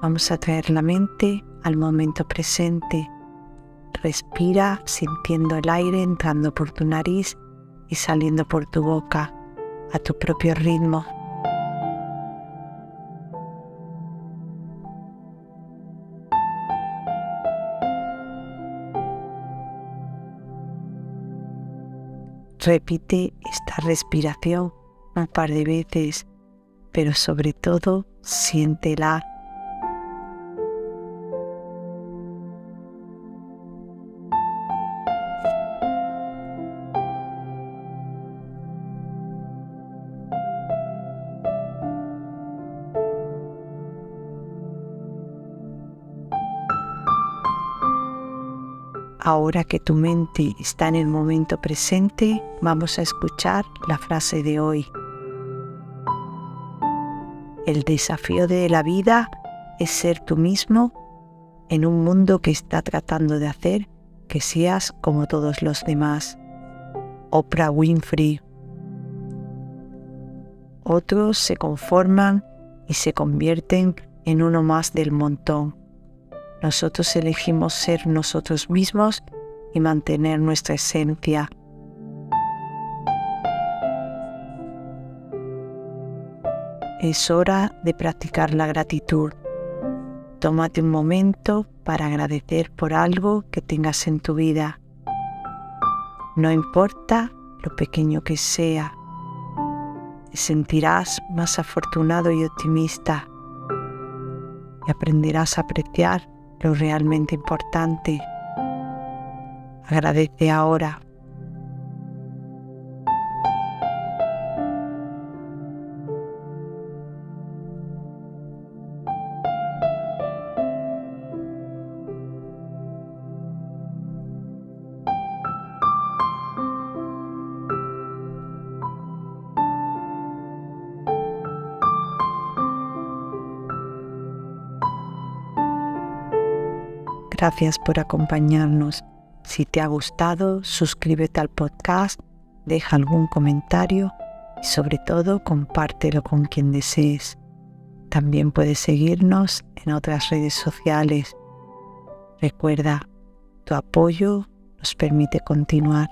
vamos a traer la mente al momento presente. Respira sintiendo el aire entrando por tu nariz y saliendo por tu boca a tu propio ritmo. Repite esta respiración un par de veces, pero sobre todo siéntela Ahora que tu mente está en el momento presente, vamos a escuchar la frase de hoy. El desafío de la vida es ser tú mismo en un mundo que está tratando de hacer que seas como todos los demás. Oprah Winfrey. Otros se conforman y se convierten en uno más del montón. Nosotros elegimos ser nosotros mismos y mantener nuestra esencia. Es hora de practicar la gratitud. Tómate un momento para agradecer por algo que tengas en tu vida. No importa lo pequeño que sea, te sentirás más afortunado y optimista y aprenderás a apreciar lo realmente importante. Agradece ahora Gracias por acompañarnos. Si te ha gustado, suscríbete al podcast, deja algún comentario y sobre todo compártelo con quien desees. También puedes seguirnos en otras redes sociales. Recuerda, tu apoyo nos permite continuar.